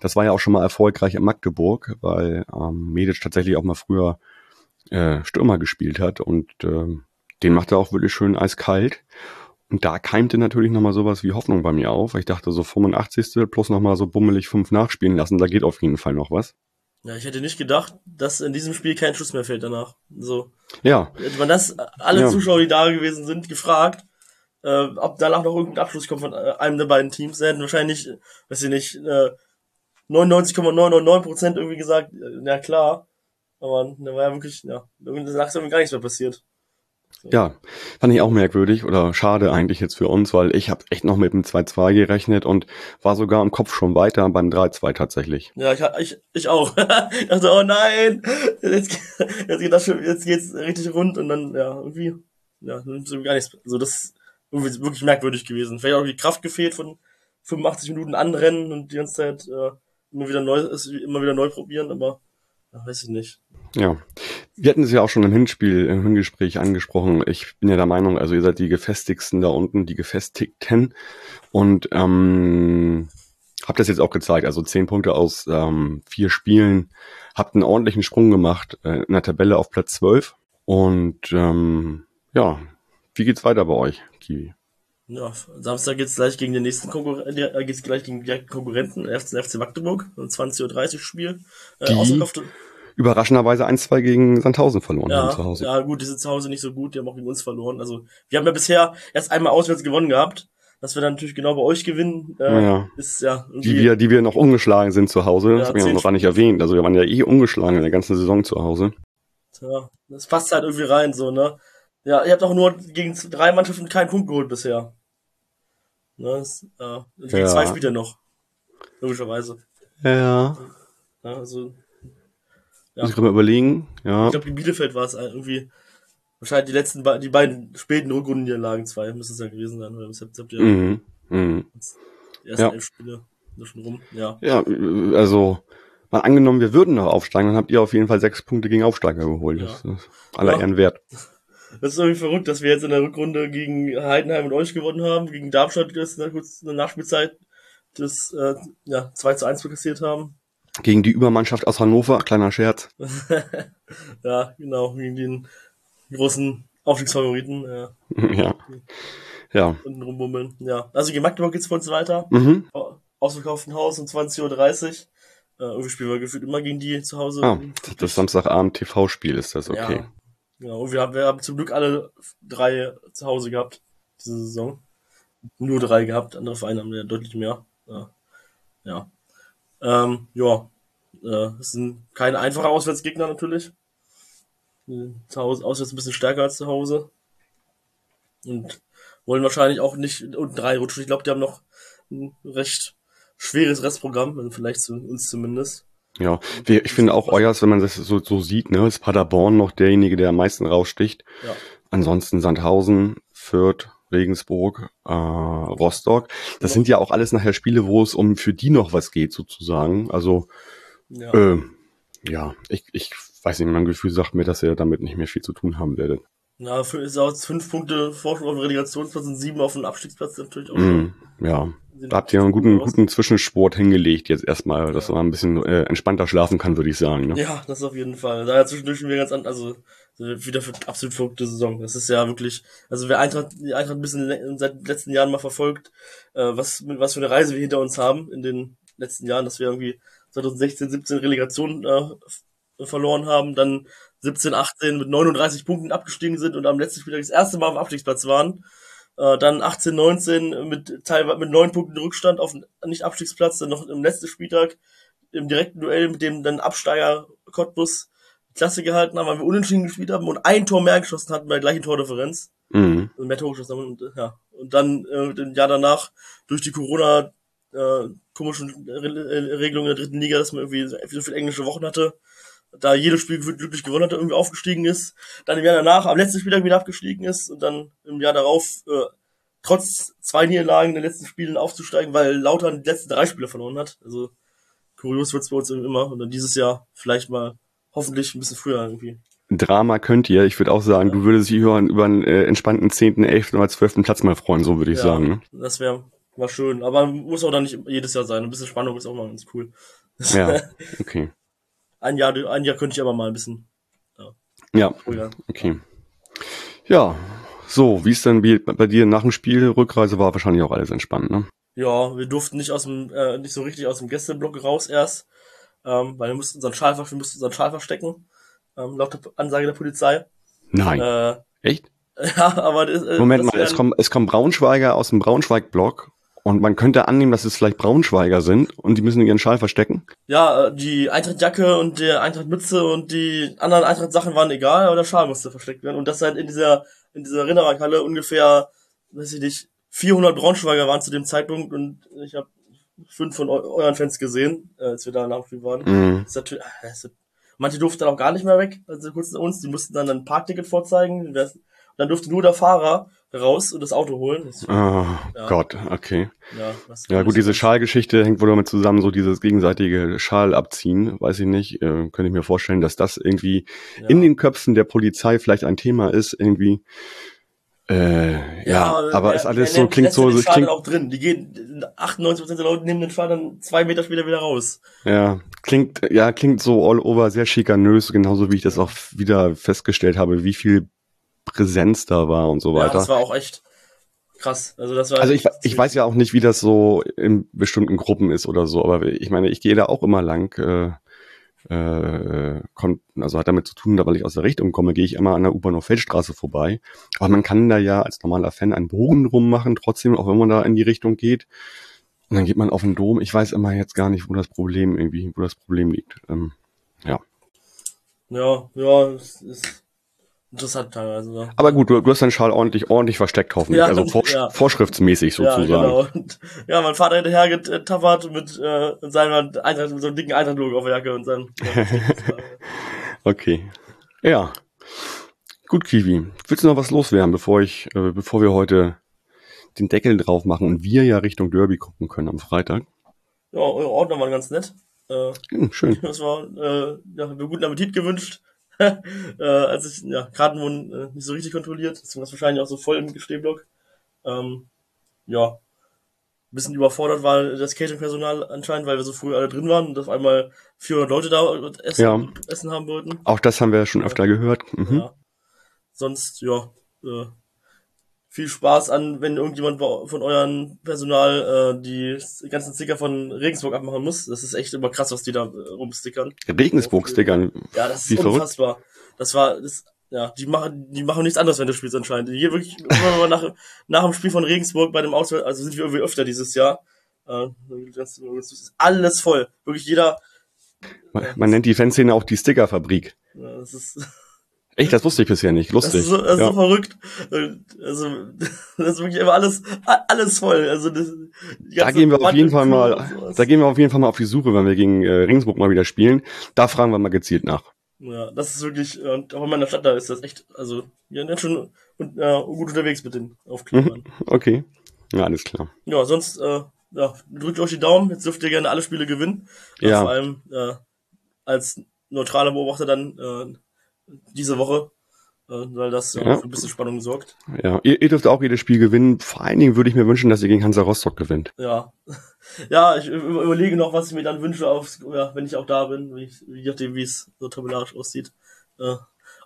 Das war ja auch schon mal erfolgreich in Magdeburg, weil ähm, Medic tatsächlich auch mal früher äh, Stürmer gespielt hat und äh, den macht er auch wirklich schön eiskalt. Und da keimte natürlich nochmal sowas wie Hoffnung bei mir auf. Ich dachte so 85. plus nochmal so bummelig fünf nachspielen lassen, da geht auf jeden Fall noch was. Ja, ich hätte nicht gedacht, dass in diesem Spiel kein Schuss mehr fällt danach. So. Ja. Hätte man das, alle ja. Zuschauer, die da gewesen sind, gefragt, äh, ob danach noch irgendein Abschluss kommt von äh, einem der beiden Teams, hätten wahrscheinlich, weiß ich nicht, äh, 99,999% irgendwie gesagt, äh, na klar. Aber da war ja wirklich, ja, irgendwie langsam gar nichts mehr passiert. Ja, fand ich auch merkwürdig oder schade eigentlich jetzt für uns, weil ich habe echt noch mit dem 2-2 gerechnet und war sogar im Kopf schon weiter beim 3-2 tatsächlich. Ja, ich, ich, ich auch. ich dachte, oh nein, jetzt, jetzt geht das schon, jetzt geht's richtig rund und dann, ja, irgendwie, ja, gar nichts. Also das ist irgendwie wirklich merkwürdig gewesen. Vielleicht auch die Kraft gefehlt von 85 Minuten anrennen und die ganze Zeit äh, immer wieder neu, immer wieder neu probieren, aber weiß ich nicht. Ja, wir hatten es ja auch schon im Hinspiel, im Hingespräch angesprochen. Ich bin ja der Meinung, also ihr seid die gefestigsten da unten, die gefestigten. Und ähm, habt das jetzt auch gezeigt. Also zehn Punkte aus ähm, vier Spielen. Habt einen ordentlichen Sprung gemacht äh, in der Tabelle auf Platz zwölf. Und ähm, ja, wie geht's weiter bei euch, Kiwi? Ja, Samstag geht's gleich gegen den nächsten Konkurrenten, äh, geht's gleich gegen die Konkurrenten, FC, Magdeburg, ein 20.30 Uhr Spiel. Äh, die, überraschenderweise 1-2 gegen Sandhausen verloren ja, haben zu Hause. Ja, gut, die sind zu Hause nicht so gut, die haben auch gegen uns verloren. Also, wir haben ja bisher erst einmal auswärts gewonnen gehabt. Dass wir dann natürlich genau bei euch gewinnen, äh, ja. ist ja Die wir, die wir noch ungeschlagen sind zu Hause, ja, das habe ich noch gar nicht erwähnt. Also wir waren ja eh ungeschlagen in der ganzen Saison zu Hause. Tja, das passt halt irgendwie rein, so, ne? Ja, ihr habt auch nur gegen drei Mannschaften keinen Punkt geholt bisher. Ne, das, äh, gegen ja. zwei Spieler noch. Logischerweise. Ja. ja also, ja. Muss ich gerade mal überlegen. Ja. Ich glaube, in Bielefeld war es irgendwie wahrscheinlich die letzten, die beiden späten Rückrundenniederlagen zwei müssen es ja gewesen sein. Oder habt, habt ihr mhm. Mhm. Die ersten ja. elf Spiele schon rum. Ja. ja, also mal angenommen, wir würden noch aufsteigen, dann habt ihr auf jeden Fall sechs Punkte gegen Aufsteiger geholt. Ja. Das ist aller. Ehren wert. Das ist irgendwie verrückt, dass wir jetzt in der Rückrunde gegen Heidenheim und euch gewonnen haben, gegen Darmstadt das in der Nachspielzeit das äh, ja, 2 zu 1 kassiert haben. Gegen die Übermannschaft aus Hannover, kleiner Scherz. ja, genau, gegen den großen Aufstiegsfavoriten. Ja. ja. ja. Und rumbummeln. Ja. Also gegen Magdeburg geht's für uns weiter. Mhm. Ausverkauften Haus um 20.30 Uhr. Äh, irgendwie spielen wir gefühlt immer gegen die zu Hause. Ah, das Samstagabend TV-Spiel ist das, okay. Ja. Genau, und wir haben, wir haben zum Glück alle drei zu Hause gehabt, diese Saison. Nur drei gehabt, andere Vereine haben ja deutlich mehr. Ja. ja. Ähm, ja, äh, das sind keine einfachen Auswärtsgegner natürlich. Zu Hause auswärts ein bisschen stärker als zu Hause. Und wollen wahrscheinlich auch nicht unten drei rutschen. Ich glaube, die haben noch ein recht schweres Restprogramm, vielleicht zu uns zumindest. Ja, ich finde auch Euers, wenn man das so, so sieht, ne, ist Paderborn noch derjenige, der am meisten raussticht. Ja. Ansonsten Sandhausen, Fürth, Regensburg, äh, Rostock. Das ja. sind ja auch alles nachher Spiele, wo es um für die noch was geht, sozusagen. Also Ja, äh, ja ich, ich weiß nicht, mein Gefühl sagt mir, dass ihr damit nicht mehr viel zu tun haben werdet. Ja, für, ist auch fünf Punkte Vorsprung auf den Relegationsplatz und sieben auf den Abstiegsplatz natürlich auch. Mm, ja. Da habt ihr einen guten, guten Zwischensport hingelegt jetzt erstmal, dass ja. man ein bisschen äh, entspannter schlafen kann, würde ich sagen. Ne? Ja, das auf jeden Fall. Da ja zwischendurch schon wieder ganz an, also wieder für absolut verrückte Saison. Das ist ja wirklich, also wer Eintracht, die Eintracht ein bisschen seit den letzten Jahren mal verfolgt, äh, was, was für eine Reise wir hinter uns haben in den letzten Jahren, dass wir irgendwie 2016, 17 Relegation äh, verloren haben, dann 17, 18 mit 39 Punkten abgestiegen sind und am letzten Spieltag das erste Mal auf dem Abstiegsplatz waren. Äh, dann 18, 19 mit teilweise mit neun Punkten Rückstand auf Nicht-Abstiegsplatz, dann noch im letzten Spieltag im direkten Duell mit dem dann Absteiger Cottbus Klasse gehalten haben, weil wir unentschieden gespielt haben und ein Tor mehr geschossen hatten bei der gleichen Tordifferenz. Mhm. Also mehr Tore geschossen haben und, ja. Und dann äh, im Jahr danach durch die Corona äh, komischen Re Regelungen der dritten Liga, dass man irgendwie so viele englische Wochen hatte, da jedes Spiel glücklich gewonnen hat, irgendwie aufgestiegen ist, dann im Jahr danach am letzten Spieltag wieder abgestiegen ist und dann im Jahr darauf äh, trotz zwei Niederlagen in den letzten Spielen aufzusteigen, weil Lautern die letzten drei Spiele verloren hat. Also kurios wird's bei uns immer und dann dieses Jahr vielleicht mal hoffentlich ein bisschen früher irgendwie. Drama könnt ihr. Ich würde auch sagen, ja. du würdest dich über, über einen äh, entspannten 10., 11. oder 12. Platz mal freuen, so würde ich ja, sagen. Ne? Das wäre war schön. Aber muss auch dann nicht jedes Jahr sein. Ein bisschen Spannung ist auch mal ganz cool. Ja, okay. ein, Jahr, ein Jahr könnte ich aber mal ein bisschen. Ja, ja okay. Ja, so, wie ist denn bei dir nach dem Spiel? Rückreise war wahrscheinlich auch alles entspannt, ne? Ja, wir durften nicht aus dem, äh, nicht so richtig aus dem Gästeblock raus erst ähm, weil wir mussten unseren Schal, wir mussten unseren Schal verstecken, ähm, laut der Ansage der Polizei. Nein. Äh, Echt? Ja, aber das, äh, Moment das mal, es kommen, es kommen Braunschweiger aus dem Braunschweig-Block und man könnte annehmen, dass es vielleicht Braunschweiger sind und die müssen ihren Schal verstecken? Ja, äh, die Eintracht-Jacke und der Eintracht-Mütze und die anderen Eintracht-Sachen waren egal, aber der Schal musste versteckt werden. Und das halt in dieser, in dieser Rindermarkhalle ungefähr, weiß ich nicht, 400 Braunschweiger waren zu dem Zeitpunkt und ich habe fünf von euren Fans gesehen, äh, als wir da nach dem waren. Mhm. Ist natürlich, das ist, manche durften dann auch gar nicht mehr weg, also kurz nach uns, die mussten dann ein Parkticket vorzeigen. Dann durfte nur der Fahrer raus und das Auto holen. Das, oh ja. Gott, okay. Ja, ja gut, diese Schalgeschichte hängt wohl damit zusammen, so dieses gegenseitige Schal abziehen, weiß ich nicht. Äh, könnte ich mir vorstellen, dass das irgendwie ja. in den Köpfen der Polizei vielleicht ein Thema ist, irgendwie. Äh, ja, ja, aber der, ist alles so, klingt so, so klingt auch drin. Die gehen, 98% der Leute nehmen den Schal dann zwei Meter später wieder raus. Ja, klingt, ja, klingt so all over sehr schikanös, genauso wie ich das auch wieder festgestellt habe, wie viel Präsenz da war und so weiter. Ja, das war auch echt krass. Also das war. Also ich, ich weiß ja auch nicht, wie das so in bestimmten Gruppen ist oder so, aber ich meine, ich gehe da auch immer lang, äh, äh, konnten, also hat damit zu tun, da weil ich aus der Richtung komme, gehe ich immer an der U-Bahn Feldstraße vorbei. Aber man kann da ja als normaler Fan einen Bogen drum machen, trotzdem, auch wenn man da in die Richtung geht. Und dann geht man auf den Dom. Ich weiß immer jetzt gar nicht, wo das Problem irgendwie, wo das Problem liegt. Ähm, ja. Ja, ja, es ist interessant teilweise. Ja. Aber gut, du, du hast deinen Schal ordentlich, ordentlich versteckt, hoffentlich. Ja, also vor, ja. vorschriftsmäßig sozusagen. Ja, genau. Und, ja, mein Vater hinterher getappert mit äh, seiner Eintracht, mit so einem dicken Eintracht-Logo auf der Jacke und seinem. okay. Ja. Gut, Kiwi. Willst du noch was loswerden, bevor ich, äh, bevor wir heute den Deckel drauf machen und wir ja Richtung Derby gucken können am Freitag? Ja, eure Ordner waren ganz nett. Äh, hm, schön. Das war, äh, ja, mir guten Appetit gewünscht. äh, als ich, ja, Karten wurden äh, nicht so richtig kontrolliert, deswegen war es wahrscheinlich auch so voll im Gestehblock. Ähm, ja, bisschen überfordert war das Catering-Personal anscheinend, weil wir so früh alle drin waren und auf einmal 400 Leute da essen, ja. essen haben wollten. Auch das haben wir ja schon öfter gehört. Mhm. Ja. Sonst, ja, äh, viel Spaß an, wenn irgendjemand von euren Personal äh, die ganzen Sticker von Regensburg abmachen muss. Das ist echt immer krass, was die da äh, rumstickern. Regensburg-Stickern? Ja, das ist Wie unfassbar. Verrückt. Das war, das, ja, die machen, die machen nichts anderes, wenn du spielst anscheinend. Hier wirklich, immer nach, nach dem Spiel von Regensburg bei dem Auswahl, also sind wir irgendwie öfter dieses Jahr. Äh, das ist alles voll. Wirklich jeder. Man, man nennt die Fanszene auch die Stickerfabrik. Ja, das ist, Echt, das wusste ich bisher nicht. Lustig. Das ist so, das ist ja. so verrückt. Also, das ist wirklich immer alles, alles voll. Also, das, da gehen wir auf jeden Fall mal, da gehen wir auf jeden Fall mal auf die Suche, wenn wir gegen äh, Ringsburg mal wieder spielen. Da fragen wir mal gezielt nach. Ja, das ist wirklich, und auch in meiner Stadt da ist das echt, also, wir sind schon und, äh, gut unterwegs mit den Aufklebern. okay. Ja, alles klar. Ja, sonst, äh, ja, drückt euch die Daumen. Jetzt dürft ihr gerne alle Spiele gewinnen. Ja. Vor allem, äh, als neutraler Beobachter dann äh, diese Woche, äh, weil das ja. für ein bisschen Spannung sorgt. Ja, ihr, ihr dürft auch jedes Spiel gewinnen. Vor allen Dingen würde ich mir wünschen, dass ihr gegen Hansa Rostock gewinnt. Ja, ja, ich überlege noch, was ich mir dann wünsche, auf, ja, wenn ich auch da bin, wie je nachdem, wie es so tabellarisch aussieht. Äh,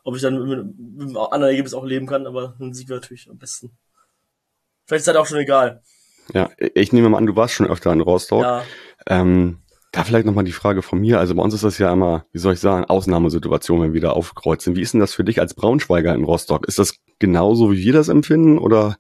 ob ich dann mit, mit einem anderen Ergebnis auch leben kann, aber ein Sieg wäre natürlich am besten. Vielleicht ist das auch schon egal. Ja, ich nehme mal an, du warst schon öfter in Rostock. Ja. Ähm, da vielleicht nochmal die Frage von mir. Also bei uns ist das ja immer, wie soll ich sagen, Ausnahmesituation, wenn wir da aufkreuzen. Wie ist denn das für dich als Braunschweiger in Rostock? Ist das genauso, wie wir das empfinden oder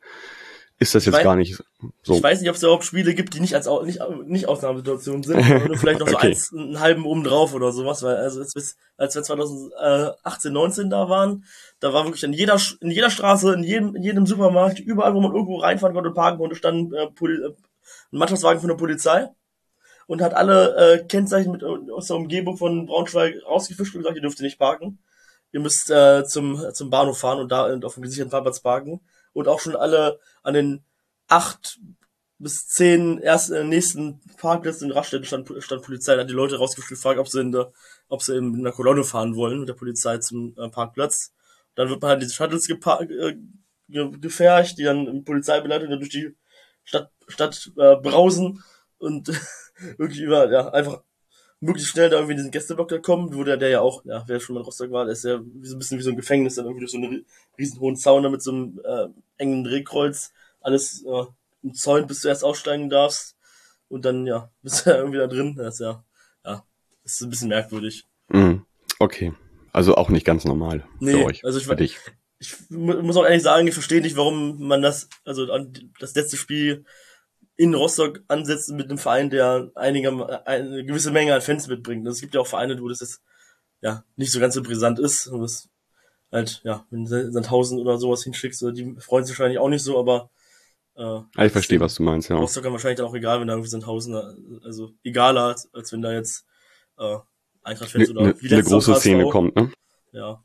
ist das jetzt weiß, gar nicht so? Ich weiß nicht, ob es überhaupt Spiele gibt, die nicht als nicht, nicht Ausnahmesituationen sind, sondern vielleicht noch okay. so eins, einen halben oben drauf oder sowas, weil also als, als wir 2018, 19 da waren, da war wirklich in jeder in jeder Straße, in jedem in jedem Supermarkt, überall, wo man irgendwo reinfahren konnte und parken konnte, stand äh, Poli äh, ein Mannschaftswagen von der Polizei und hat alle äh, Kennzeichen mit, aus der Umgebung von Braunschweig rausgefischt und gesagt, ihr dürft nicht parken. Ihr müsst äh, zum, zum Bahnhof fahren und da auf dem gesicherten Fahrplatz parken. Und auch schon alle an den acht bis zehn ersten äh, nächsten Parkplätzen in Raststätten stand, stand Polizei, da hat die Leute rausgefischt gefragt, ob sie in der, ob sie in einer Kolonne fahren wollen mit der Polizei zum äh, Parkplatz. Dann wird man halt diese Shuttles geparkt, äh, gefercht, die dann Polizeibeleitung durch die Stadt, Stadt äh, brausen und wirklich über, ja, einfach möglichst schnell da irgendwie in diesen Gästeblock da kommen, wo der, der ja auch, ja, wer schon mal in Rostock war, der ist ja so ein bisschen wie so ein Gefängnis, dann irgendwie durch so einen riesen hohen Zaun da mit so einem äh, engen Drehkreuz, alles äh, umzäunt, bis du erst aussteigen darfst und dann, ja, bist du ja irgendwie da drin, das ist ja, ja, ist ein bisschen merkwürdig. Mm, okay. Also auch nicht ganz normal nee, für euch, also ich, für dich. Ich muss auch ehrlich sagen, ich verstehe nicht, warum man das, also das letzte Spiel in Rostock ansetzen mit einem Verein, der einiger, eine gewisse Menge an Fans mitbringt. Es gibt ja auch Vereine, wo das jetzt, ja, nicht so ganz so brisant ist. Und das halt, ja, wenn du Sandhausen oder sowas hinschickst, die freuen sich wahrscheinlich auch nicht so, aber äh, ja, ich verstehe, was du meinst, ja. Rostock kann wahrscheinlich dann auch egal, wenn da irgendwie Sandhausen, also egaler, als, als wenn da jetzt äh, Eintracht-Fans oder ne, wie Eine große Szene kommt, ne? Ja.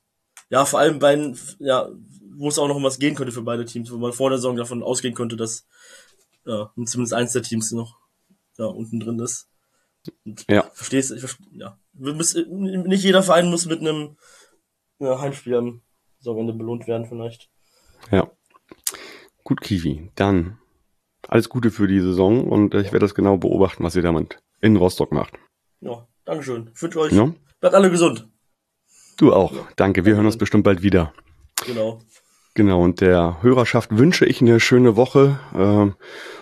Ja, vor allem bei, ja, wo es auch noch um was gehen könnte für beide Teams, wo man vor der Saison davon ausgehen könnte, dass ja, und zumindest eins der Teams noch da unten drin ist. Und ja. Verstehst du? Versteh, ja. Nicht jeder Verein muss mit einem ja, Heimspiel am Saisonende belohnt werden, vielleicht. Ja. Gut, Kiwi. Dann alles Gute für die Saison und ich werde das genau beobachten, was ihr damit in Rostock macht. Ja, Dankeschön. Ich wünsche euch, ja. bleibt alle gesund. Du auch. Ja. Danke. Wir hören uns bestimmt bald wieder. Genau. Genau, und der Hörerschaft wünsche ich eine schöne Woche. Ähm,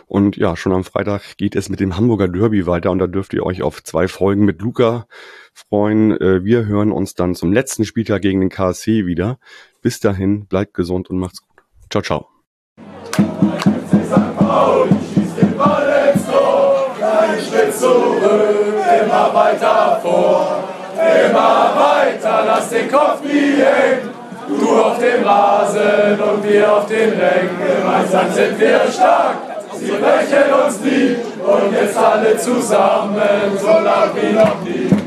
und ja, schon am Freitag geht es mit dem Hamburger Derby weiter und da dürft ihr euch auf zwei Folgen mit Luca freuen. Äh, wir hören uns dann zum letzten Spieltag gegen den KSC wieder. Bis dahin, bleibt gesund und macht's gut. Ciao, ciao. immer weiter vor, immer weiter, lass den Kopf nie hängen. Du auf dem Rasen und wir auf den Rängen. Gemeinsam sind wir stark, sie brechen uns nie. Und jetzt alle zusammen, so lang wie noch nie.